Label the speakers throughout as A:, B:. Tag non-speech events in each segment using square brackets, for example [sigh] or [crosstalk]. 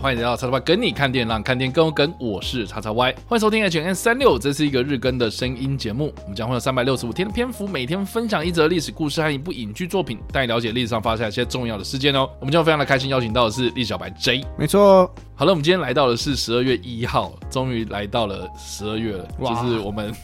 A: 欢迎来到叉叉 Y 跟你看电影，让看电影更有梗。我是叉叉 Y，欢迎收听 H N 三六，这是一个日更的声音节目。我们将会有三百六十五天的篇幅，每天分享一则历史故事和一部影剧作品，带你了解历史上发生一些重要的事件哦。我们今天非常的开心，邀请到的是历史小白 J。
B: 没错，
A: 好了，我们今天来到的是十二月一号，终于来到了十二月了，就是我们。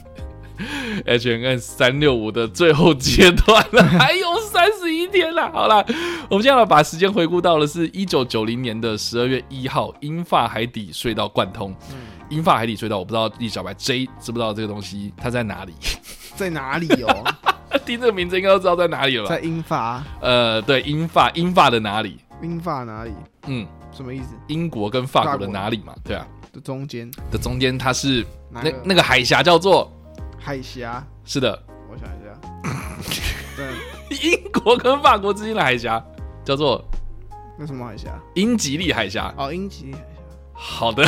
A: [laughs] H N N 三六五的最后阶段了，[laughs] 还有三十一天了。好了，我们现在把时间回顾到了是一九九零年的十二月一号，英法海底隧道贯通。嗯，英法海底隧道，我不知道李小白 J 知不知道这个东西，它在哪里？[laughs]
B: 在哪里哦？
A: 听这个名字应该都知道在哪里了吧？
B: 在英法。
A: 呃，对，英法，英法的哪里？
B: 英法哪里？嗯，什么意思？
A: 英国跟法国的哪里嘛？对啊，
B: 的中间
A: 的中间，它是那那个海峡叫做。
B: 海峡
A: 是的，
B: 我想一下，[laughs] 对，
A: 英国跟法国之间的海峡叫做
B: 那什么海峡？
A: 英吉利海峡。
B: 哦，英吉利海峡。
A: 好的，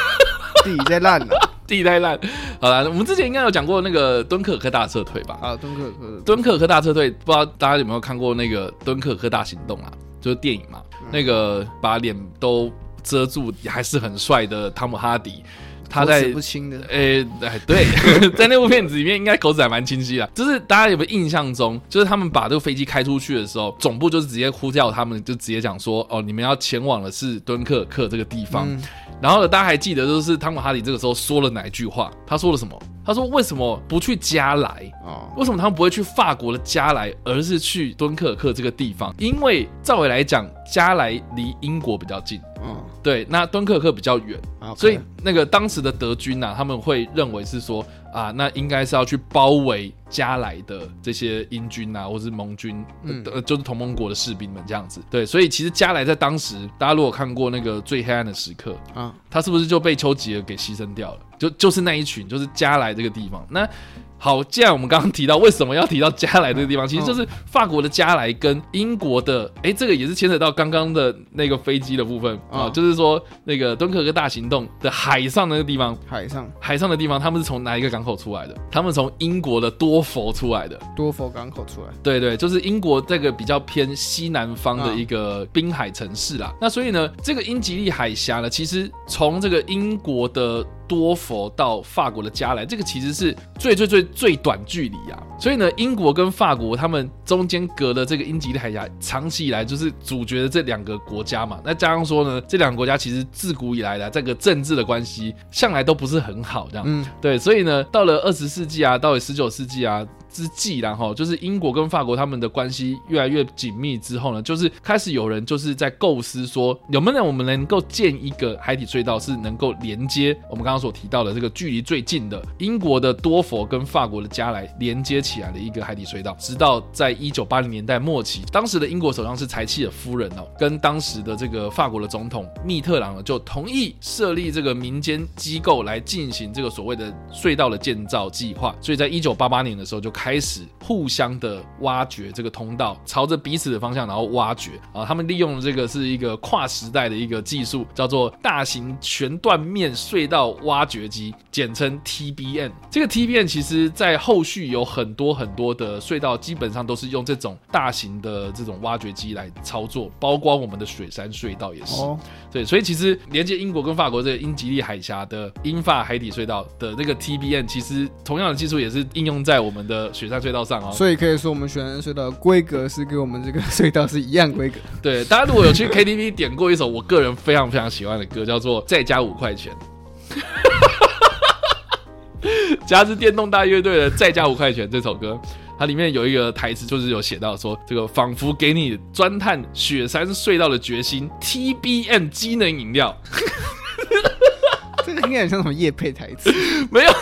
A: [laughs]
B: 地理太烂了，[laughs]
A: 地理太烂。好了，我们之前应该有讲过那个敦刻尔克大撤退吧？
B: 啊，敦刻尔克，
A: 敦刻尔克大撤退，不知道大家有没有看过那个敦刻尔克大行动啊？就是电影嘛，嗯、那个把脸都遮住还是很帅的汤姆哈迪。他在
B: 不清的，
A: 诶，哎，对，[laughs] 在那部片子里面，应该口齿还蛮清晰的。就是大家有没有印象中，就是他们把这个飞机开出去的时候，总部就是直接呼叫他们，就直接讲说，哦，你们要前往的是敦刻尔克这个地方。嗯、然后呢，大家还记得，就是汤姆哈里这个时候说了哪一句话？他说了什么？他说：“为什么不去加莱？为什么他们不会去法国的加莱，而是去敦刻尔克这个地方？因为照理来讲，加莱离英国比较近，嗯，对，那敦刻尔克比较远，所以那个当时的德军呐，他们会认为是说。”啊，那应该是要去包围加莱的这些英军啊，或是盟军，嗯、呃，就是同盟国的士兵们这样子。对，所以其实加莱在当时，大家如果看过那个最黑暗的时刻啊，他是不是就被丘吉尔给牺牲掉了？就就是那一群，就是加莱这个地方。那好，既然我们刚刚提到为什么要提到加莱这个地方，[laughs] 其实就是法国的加莱跟英国的，哎、欸，这个也是牵扯到刚刚的那个飞机的部分啊，就是说那个敦刻尔克大行动的海上那个地方，
B: 海上
A: 海上的地方，他们是从哪一个港口出来的？他们从英国的多佛出来的，
B: 多佛港口出来。
A: 对对，就是英国这个比较偏西南方的一个滨海城市啦。那所以呢，这个英吉利海峡呢，其实从这个英国的。多佛到法国的加来，这个其实是最最最最短距离啊，所以呢，英国跟法国他们中间隔了这个英吉利海峡，长期以来就是主角的这两个国家嘛。那加上说呢，这两个国家其实自古以来的这个政治的关系，向来都不是很好，这样。嗯，对，所以呢，到了二十世纪啊，到了十九世纪啊。之际，然后就是英国跟法国他们的关系越来越紧密之后呢，就是开始有人就是在构思说，有没有我们能够建一个海底隧道，是能够连接我们刚刚所提到的这个距离最近的英国的多佛跟法国的加莱连接起来的一个海底隧道。直到在一九八零年代末期，当时的英国首相是柴契尔夫人哦，跟当时的这个法国的总统密特朗呢，就同意设立这个民间机构来进行这个所谓的隧道的建造计划。所以在一九八八年的时候就开。开始互相的挖掘这个通道，朝着彼此的方向，然后挖掘啊。他们利用的这个是一个跨时代的一个技术，叫做大型全断面隧道挖掘机，简称 TBN。这个 TBN 其实在后续有很多很多的隧道，基本上都是用这种大型的这种挖掘机来操作，包括我们的雪山隧道也是。哦、对，所以其实连接英国跟法国这个英吉利海峡的英法海底隧道的这个 TBN，其实同样的技术也是应用在我们的。雪山隧道上哦，
B: 所以可以说我们雪山隧道的规格是跟我们这个 [laughs] 隧道是一样规格。
A: 对，大家如果有去 KTV 点过一首我个人非常非常喜欢的歌，叫做《再加五块钱》，[laughs] 加之电动大乐队的《再加五块钱》这首歌，它里面有一个台词，就是有写到说，这个仿佛给你钻探雪山隧道的决心，TBM 机能饮料。[laughs]
B: 这个应该很像什么夜配台词？
A: 没有。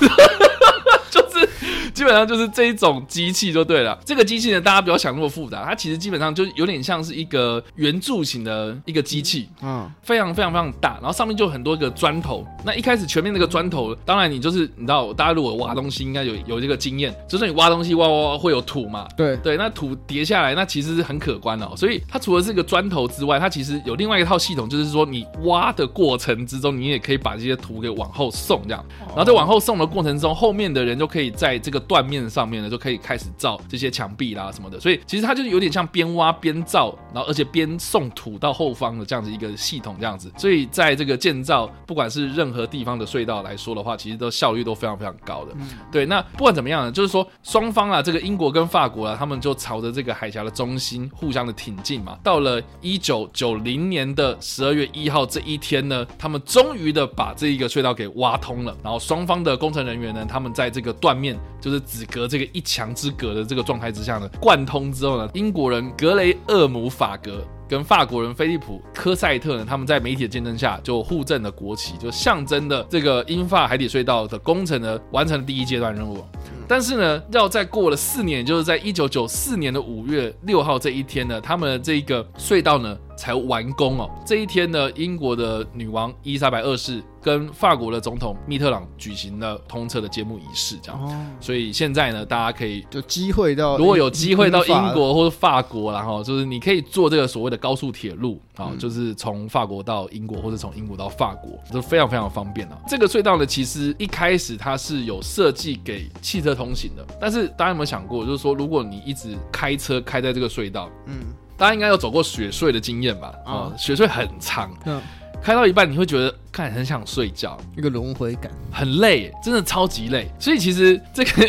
A: 基本上就是这一种机器就对了。这个机器呢，大家不要想那么复杂，它其实基本上就有点像是一个圆柱形的一个机器，嗯，非常非常非常大，然后上面就很多个砖头。那一开始前面那个砖头，当然你就是你知道，大家如果挖东西应该有有这个经验，就是你挖东西挖挖挖会有土嘛，
B: 对对，
A: 那土叠下来，那其实是很可观哦。所以它除了这个砖头之外，它其实有另外一套系统，就是说你挖的过程之中，你也可以把这些土给往后送，这样，然后在往后送的过程中，后面的人就可以在这个断面上面呢，就可以开始造这些墙壁啦什么的。所以其实它就是有点像边挖边造，然后而且边送土到后方的这样子一个系统这样子。所以在这个建造不管是任何地方的隧道来说的话，其实都效率都非常非常高的。对，那不管怎么样呢，就是说双方啊，这个英国跟法国啊，他们就朝着这个海峡的中心互相的挺进嘛。到了一九九零年的十二月一号这一天呢，他们终于的把这一个隧道给挖通了。然后双方的工程人员呢，他们在这个断面，就是只隔这个一墙之隔的这个状态之下呢，贯通之后呢，英国人格雷厄姆法格。跟法国人菲利普科赛特呢，他们在媒体的见证下就互赠了国旗，就象征的这个英法海底隧道的工程呢，完成了第一阶段任务。但是呢，要再过了四年，就是在一九九四年的五月六号这一天呢，他们的这个隧道呢才完工哦。这一天呢，英国的女王伊丽莎白二世跟法国的总统密特朗举行了通车的揭幕仪式，这样。哦。所以现在呢，大家可以
B: 有机会到，
A: 如果有机会到英国或者法国，然后就是你可以坐这个所谓的高速铁路啊，就是从法国到英国，或者从英国到法国，都非常非常方便啊。这个隧道呢，其实一开始它是有设计给汽车通行的，但是大家有没有想过，就是说，如果你一直开车开在这个隧道，嗯，大家应该有走过雪隧的经验吧？啊，雪隧很长，嗯，开到一半你会觉得看很想睡觉，
B: 一个轮回感，
A: 很累，真的超级累。所以其实这个。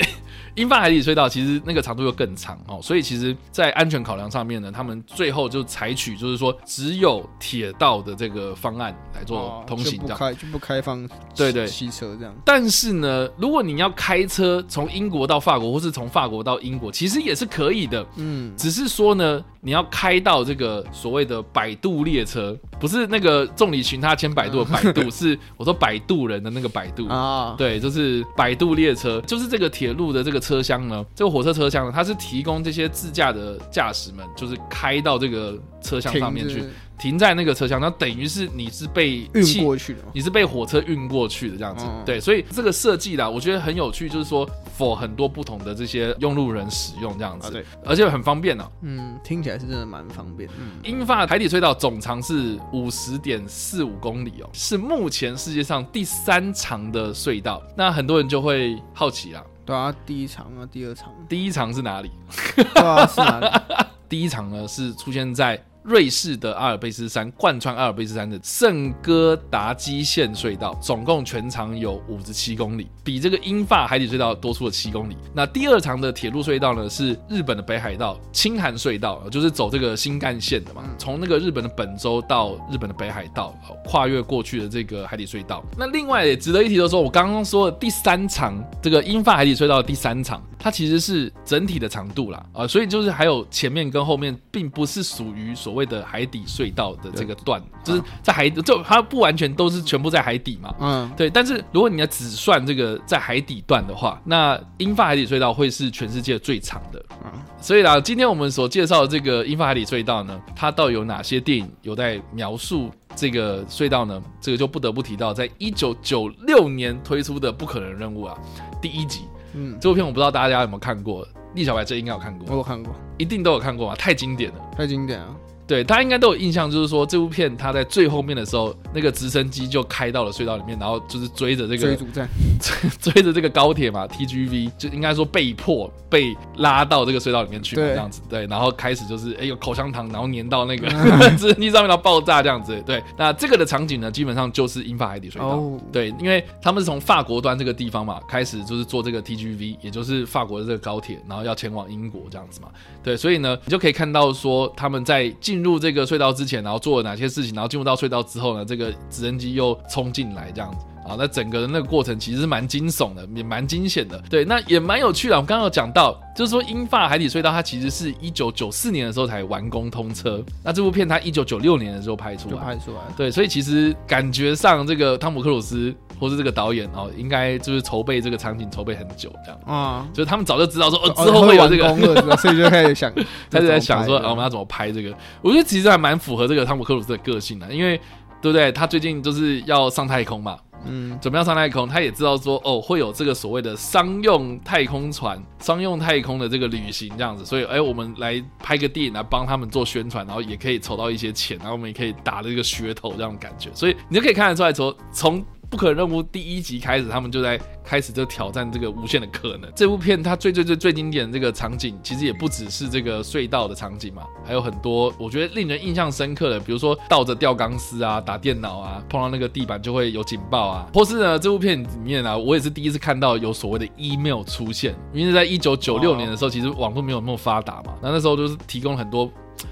A: 英法海底隧道其实那个长度又更长哦，所以其实，在安全考量上面呢，他们最后就采取就是说只有铁道的这个方案来做通行，这样、
B: 哦、就不开就不开放对对汽车这样。
A: 但是呢，如果你要开车从英国到法国，或是从法国到英国，其实也是可以的。嗯，只是说呢，你要开到这个所谓的摆渡列车，不是那个众里寻他千百度的摆渡，[laughs] 是我说摆渡人的那个摆渡啊。对，就是摆渡列车，就是这个铁路的这个。车厢呢？这个火车车厢呢？它是提供这些自驾的驾驶们，就是开到这个车厢上面去。停在那个车厢，那等于是你是被
B: 运过去的，
A: 你是被火车运过去的这样子。嗯、对，所以这个设计啦，我觉得很有趣，就是说，for 很多不同的这些用路人使用这样子，啊、对，而且很方便呢、喔。
B: 嗯，听起来是真的蛮方便。嗯，
A: 英法海底隧道总长是五十点四五公里哦、喔，是目前世界上第三长的隧道。那很多人就会好奇啦，
B: 对啊，第一场啊，第二场，
A: 第一场是哪里？
B: 对啊，是哪里？[laughs]
A: 第一场呢是出现在。瑞士的阿尔卑斯山贯穿阿尔卑斯山的圣哥达基线隧道，总共全长有五十七公里，比这个英法海底隧道多出了七公里。那第二长的铁路隧道呢，是日本的北海道青函隧道，就是走这个新干线的嘛，从那个日本的本州到日本的北海道，跨越过去的这个海底隧道。那另外也值得一提的说，我刚刚说的第三长这个英法海底隧道的第三长，它其实是整体的长度啦，啊，所以就是还有前面跟后面，并不是属于所。所谓的海底隧道的这个段，就是在海，就它不完全都是全部在海底嘛。嗯，对。但是如果你要只算这个在海底段的话，那英法海底隧道会是全世界最长的。嗯，所以啦，今天我们所介绍的这个英法海底隧道呢，它到底有哪些电影有在描述这个隧道呢？这个就不得不提到，在一九九六年推出的《不可能任务》啊，第一集。嗯，这部片我不知道大家有没有看过，立小白这应该有看过，
B: 我有看过，
A: 一定都有看过啊，太经典了，
B: 太经典了。
A: 对，大家应该都有印象，就是说这部片它在最后面的时候，那个直升机就开到了隧道里面，然后就是追着这个
B: 追逐战，[laughs]
A: 追着这个高铁嘛，TGV 就应该说被迫被拉到这个隧道里面去，这样子对，然后开始就是哎有口香糖，然后粘到那个 [laughs] 直升机上面，然后爆炸这样子。对，那这个的场景呢，基本上就是英法海底隧道。哦、对，因为他们是从法国端这个地方嘛开始，就是做这个 TGV，也就是法国的这个高铁，然后要前往英国这样子嘛。对，所以呢，你就可以看到说他们在进入这个隧道之前，然后做了哪些事情，然后进入到隧道之后呢，这个直升机又冲进来这样子。啊，那整个的那个过程其实是蛮惊悚的，也蛮惊险的，对，那也蛮有趣的。我刚刚有讲到，就是说英法海底隧道它其实是一九九四年的时候才完工通车，那这部片它一九九六年的时候拍出来，
B: 拍出来，
A: 对，所以其实感觉上这个汤姆克鲁斯。或是这个导演哦，应该就是筹备这个场景筹备很久这样啊，就是他们早就知道说哦之后会有这个，[laughs]
B: 所以就开始想，[laughs]
A: 开始在想说啊我们要怎么拍这个？我觉得其实还蛮符合这个汤姆克鲁斯的个性的，因为对不对？他最近就是要上太空嘛，嗯，准备要上太空，他也知道说哦会有这个所谓的商用太空船、商用太空的这个旅行这样子，所以哎我们来拍个电影来帮他们做宣传，然后也可以筹到一些钱，然后我们也可以打这个噱头这样的感觉，所以你就可以看得出来说从。不可任务第一集开始，他们就在开始就挑战这个无限的可能。这部片它最最最最经典的这个场景，其实也不只是这个隧道的场景嘛，还有很多我觉得令人印象深刻的，比如说倒着吊钢丝啊，打电脑啊，碰到那个地板就会有警报啊，或是呢这部片里面啊，我也是第一次看到有所谓的 email 出现，因为在一九九六年的时候，其实网络没有那么发达嘛，那那时候就是提供很多。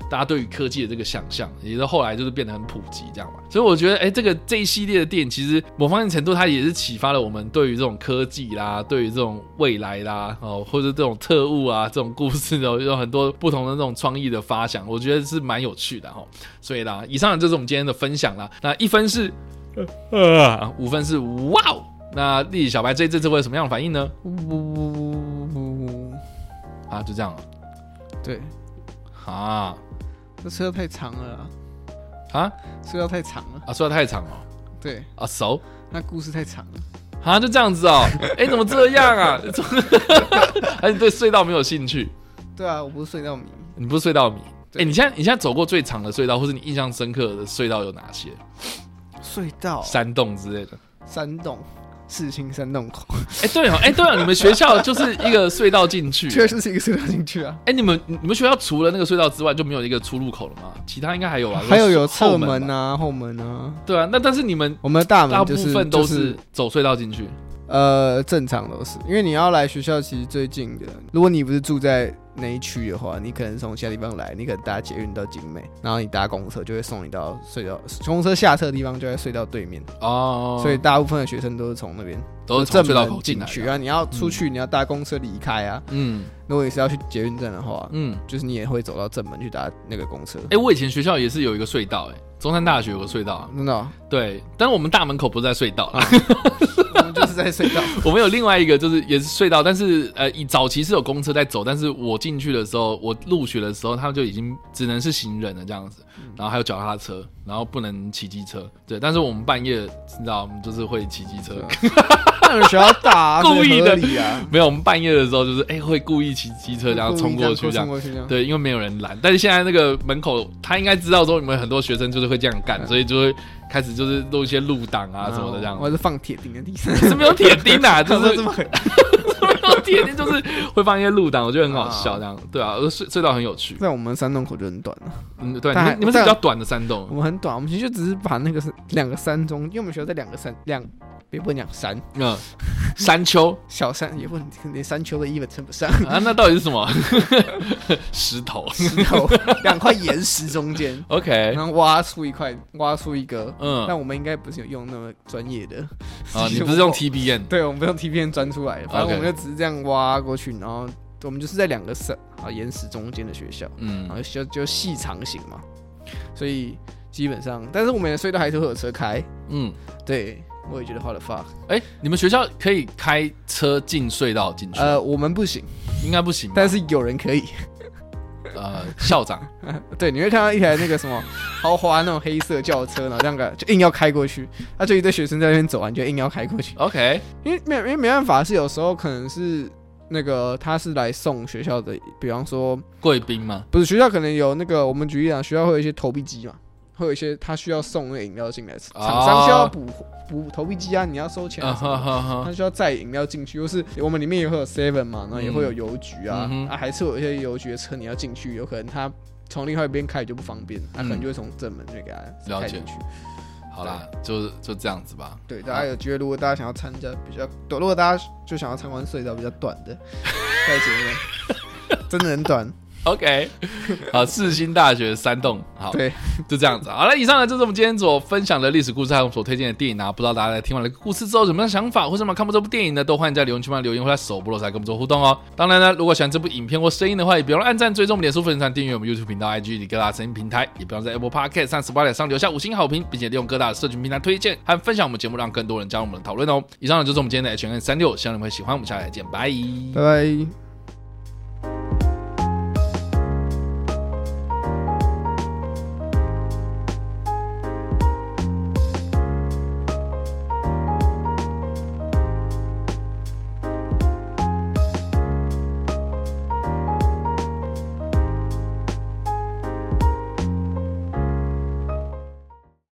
A: 大家对于科技的这个想象，也是后来就是变得很普及，这样嘛。所以我觉得，哎、欸，这个这一系列的电影，其实某方面程度，它也是启发了我们对于这种科技啦，对于这种未来啦，哦，或者这种特务啊，这种故事的，有很多不同的这种创意的发想，我觉得是蛮有趣的哈。所以啦，以上就是我们今天的分享啦。那一分是呃，五分是哇哦。那丽丽小白这这次会有什么样的反应呢？呜呜呜呜呜啊，就这样了。
B: 对。
A: 啊，
B: 这车太长了
A: 啊！
B: 隧道太长了
A: 啊！隧道太长了。
B: 对
A: 啊，熟。
B: 那故事太长了
A: 啊！就这样子哦。[laughs] 哎，怎么这样啊？[laughs] 还是对隧道没有兴趣？
B: 对啊，我不是隧道迷。
A: 你不是隧道迷？哎，你现在你现在走过最长的隧道，或是你印象深刻的隧道有哪些？
B: 隧道、
A: 山洞之类的。
B: 山洞。四星山洞口，
A: 哎、欸，对哦，哎、欸，对啊，你们学校就是一个隧道进去，[laughs]
B: 确实是一个隧道进去啊。
A: 哎、欸，你们你们学校除了那个隧道之外，就没有一个出入口了吗？其他应该还有啊，
B: 还有有侧门啊，后门啊。
A: 对啊，那但是你们
B: 我们的大门
A: 大部分都是走隧道进去。
B: 呃，正常都是，因为你要来学校，其实最近的，如果你不是住在那一区的话，你可能从其他地方来，你可能搭捷运到景美，然后你搭公车就会送你到隧道，公车下车的地方就在隧道对面哦，所以大部分的学生都是从那边
A: 都是从隧道口进去
B: 啊。你要出去，嗯、你要搭公车离开啊。嗯，如果你是要去捷运站的话，嗯，就是你也会走到正门去搭那个公车。
A: 哎、欸，我以前学校也是有一个隧道、欸，哎，中山大学有个隧道、啊，
B: 真的、哦？
A: 对，但是我们大门口不是在隧道。啊 [laughs]
B: 就是在隧道，
A: 我们有另外一个，就是也是隧道，但是呃，以早期是有公车在走，但是我进去的时候，我入学的时候，他们就已经只能是行人了这样子，然后还有脚踏车，然后不能骑机车，对，但是我们半夜，你知道，我们就是会骑机车，
B: 那们学校打、啊，
A: 故意的，没有，我们半夜的时候就是哎、欸，会故意骑机车然后冲过去这样，对，因为没有人拦，但是现在那个门口他应该知道说你们很多学生就是会这样干，所以就会。开始就是弄一些路挡啊什么的这样，
B: 我是放铁钉的地上，[laughs]
A: 是没有铁钉啊，[laughs] 就是这么 [laughs] 有铁钉就是会放一些路挡，我觉得很好笑这样，对啊，隧隧道很有趣。
B: 在我们山洞口就很短了，
A: 嗯，对，你们是比较短的山洞，
B: 我们很短，我们其实就只是把那个两个山中，因为我们学校在两个山两。别不讲山，嗯，山丘。
A: 小
B: 山也不能连山丘的一本称不上。
A: 啊。那到底是什么？[laughs] 石头，
B: 石头，两块岩石中间，[laughs]
A: OK，
B: 然后挖出一块，挖出一个，嗯，但我们应该不是有用那么专业的。
A: 啊，[laughs] 你不是用 TBN？
B: 对，我们不用 TBN 钻出来，反正我们就只是这样挖过去，然后我们就是在两个山啊岩石中间的学校，嗯，然后就就细长型嘛，所以基本上，但是我们的隧道还是会有车开，嗯，对。我也觉得花了发。
A: 哎，你们学校可以开车进隧道进去？
B: 呃，我们不行，
A: 应该不行。
B: 但是有人可以。
A: 呃，校长，[laughs]
B: 对，你会看到一台那个什么 [laughs] 豪华那种黑色轿车，然后这样个就硬要开过去。他就一堆学生在那边走完，就硬要开过去。
A: OK，
B: 因为没因为没办法，是有时候可能是那个他是来送学校的，比方说
A: 贵宾嘛，
B: 不是学校可能有那个我们举例啊，学校会有一些投币机嘛。会有一些他需要送那个饮料进来，厂商需要补补投币机啊，你要收钱啊，他需要载饮料进去，又是我们里面也会有 seven 嘛，然后也会有邮局啊，啊，还是有一些邮局的车你要进去，有可能他从另外一边开就不方便，他可能就会从正门就给他开进去。
A: 好啦，就就这样子吧。
B: 对，大家有机会，如果大家想要参加比较短，如果大家就想要参观隧道比较短的，在前面，真的很短。
A: OK，好，世新大学三栋，好，对，就这样子。好了，以上呢就是我们今天所分享的历史故事，还有我们所推荐的电影啊。不知道大家在听完了故事之后有什么想法，或者有没有看过这部电影呢？都欢迎在留言区帮留言，或者首播的时候跟我们做互动哦。当然呢，如果喜欢这部影片或声音的话，也别忘了按赞、追踪我们脸书粉丝团、订阅我们 YouTube 频道、IG 以及各大声音平台，也不要在 Apple Podcast 上、Spotify 上留下五星好评，并且利用各大社群平台推荐和分享我们节目，让更多人加入我们的讨论哦。以上呢就是我们今天的 H&M 365，希望你们会喜欢。我们下期再见，拜
B: 拜拜。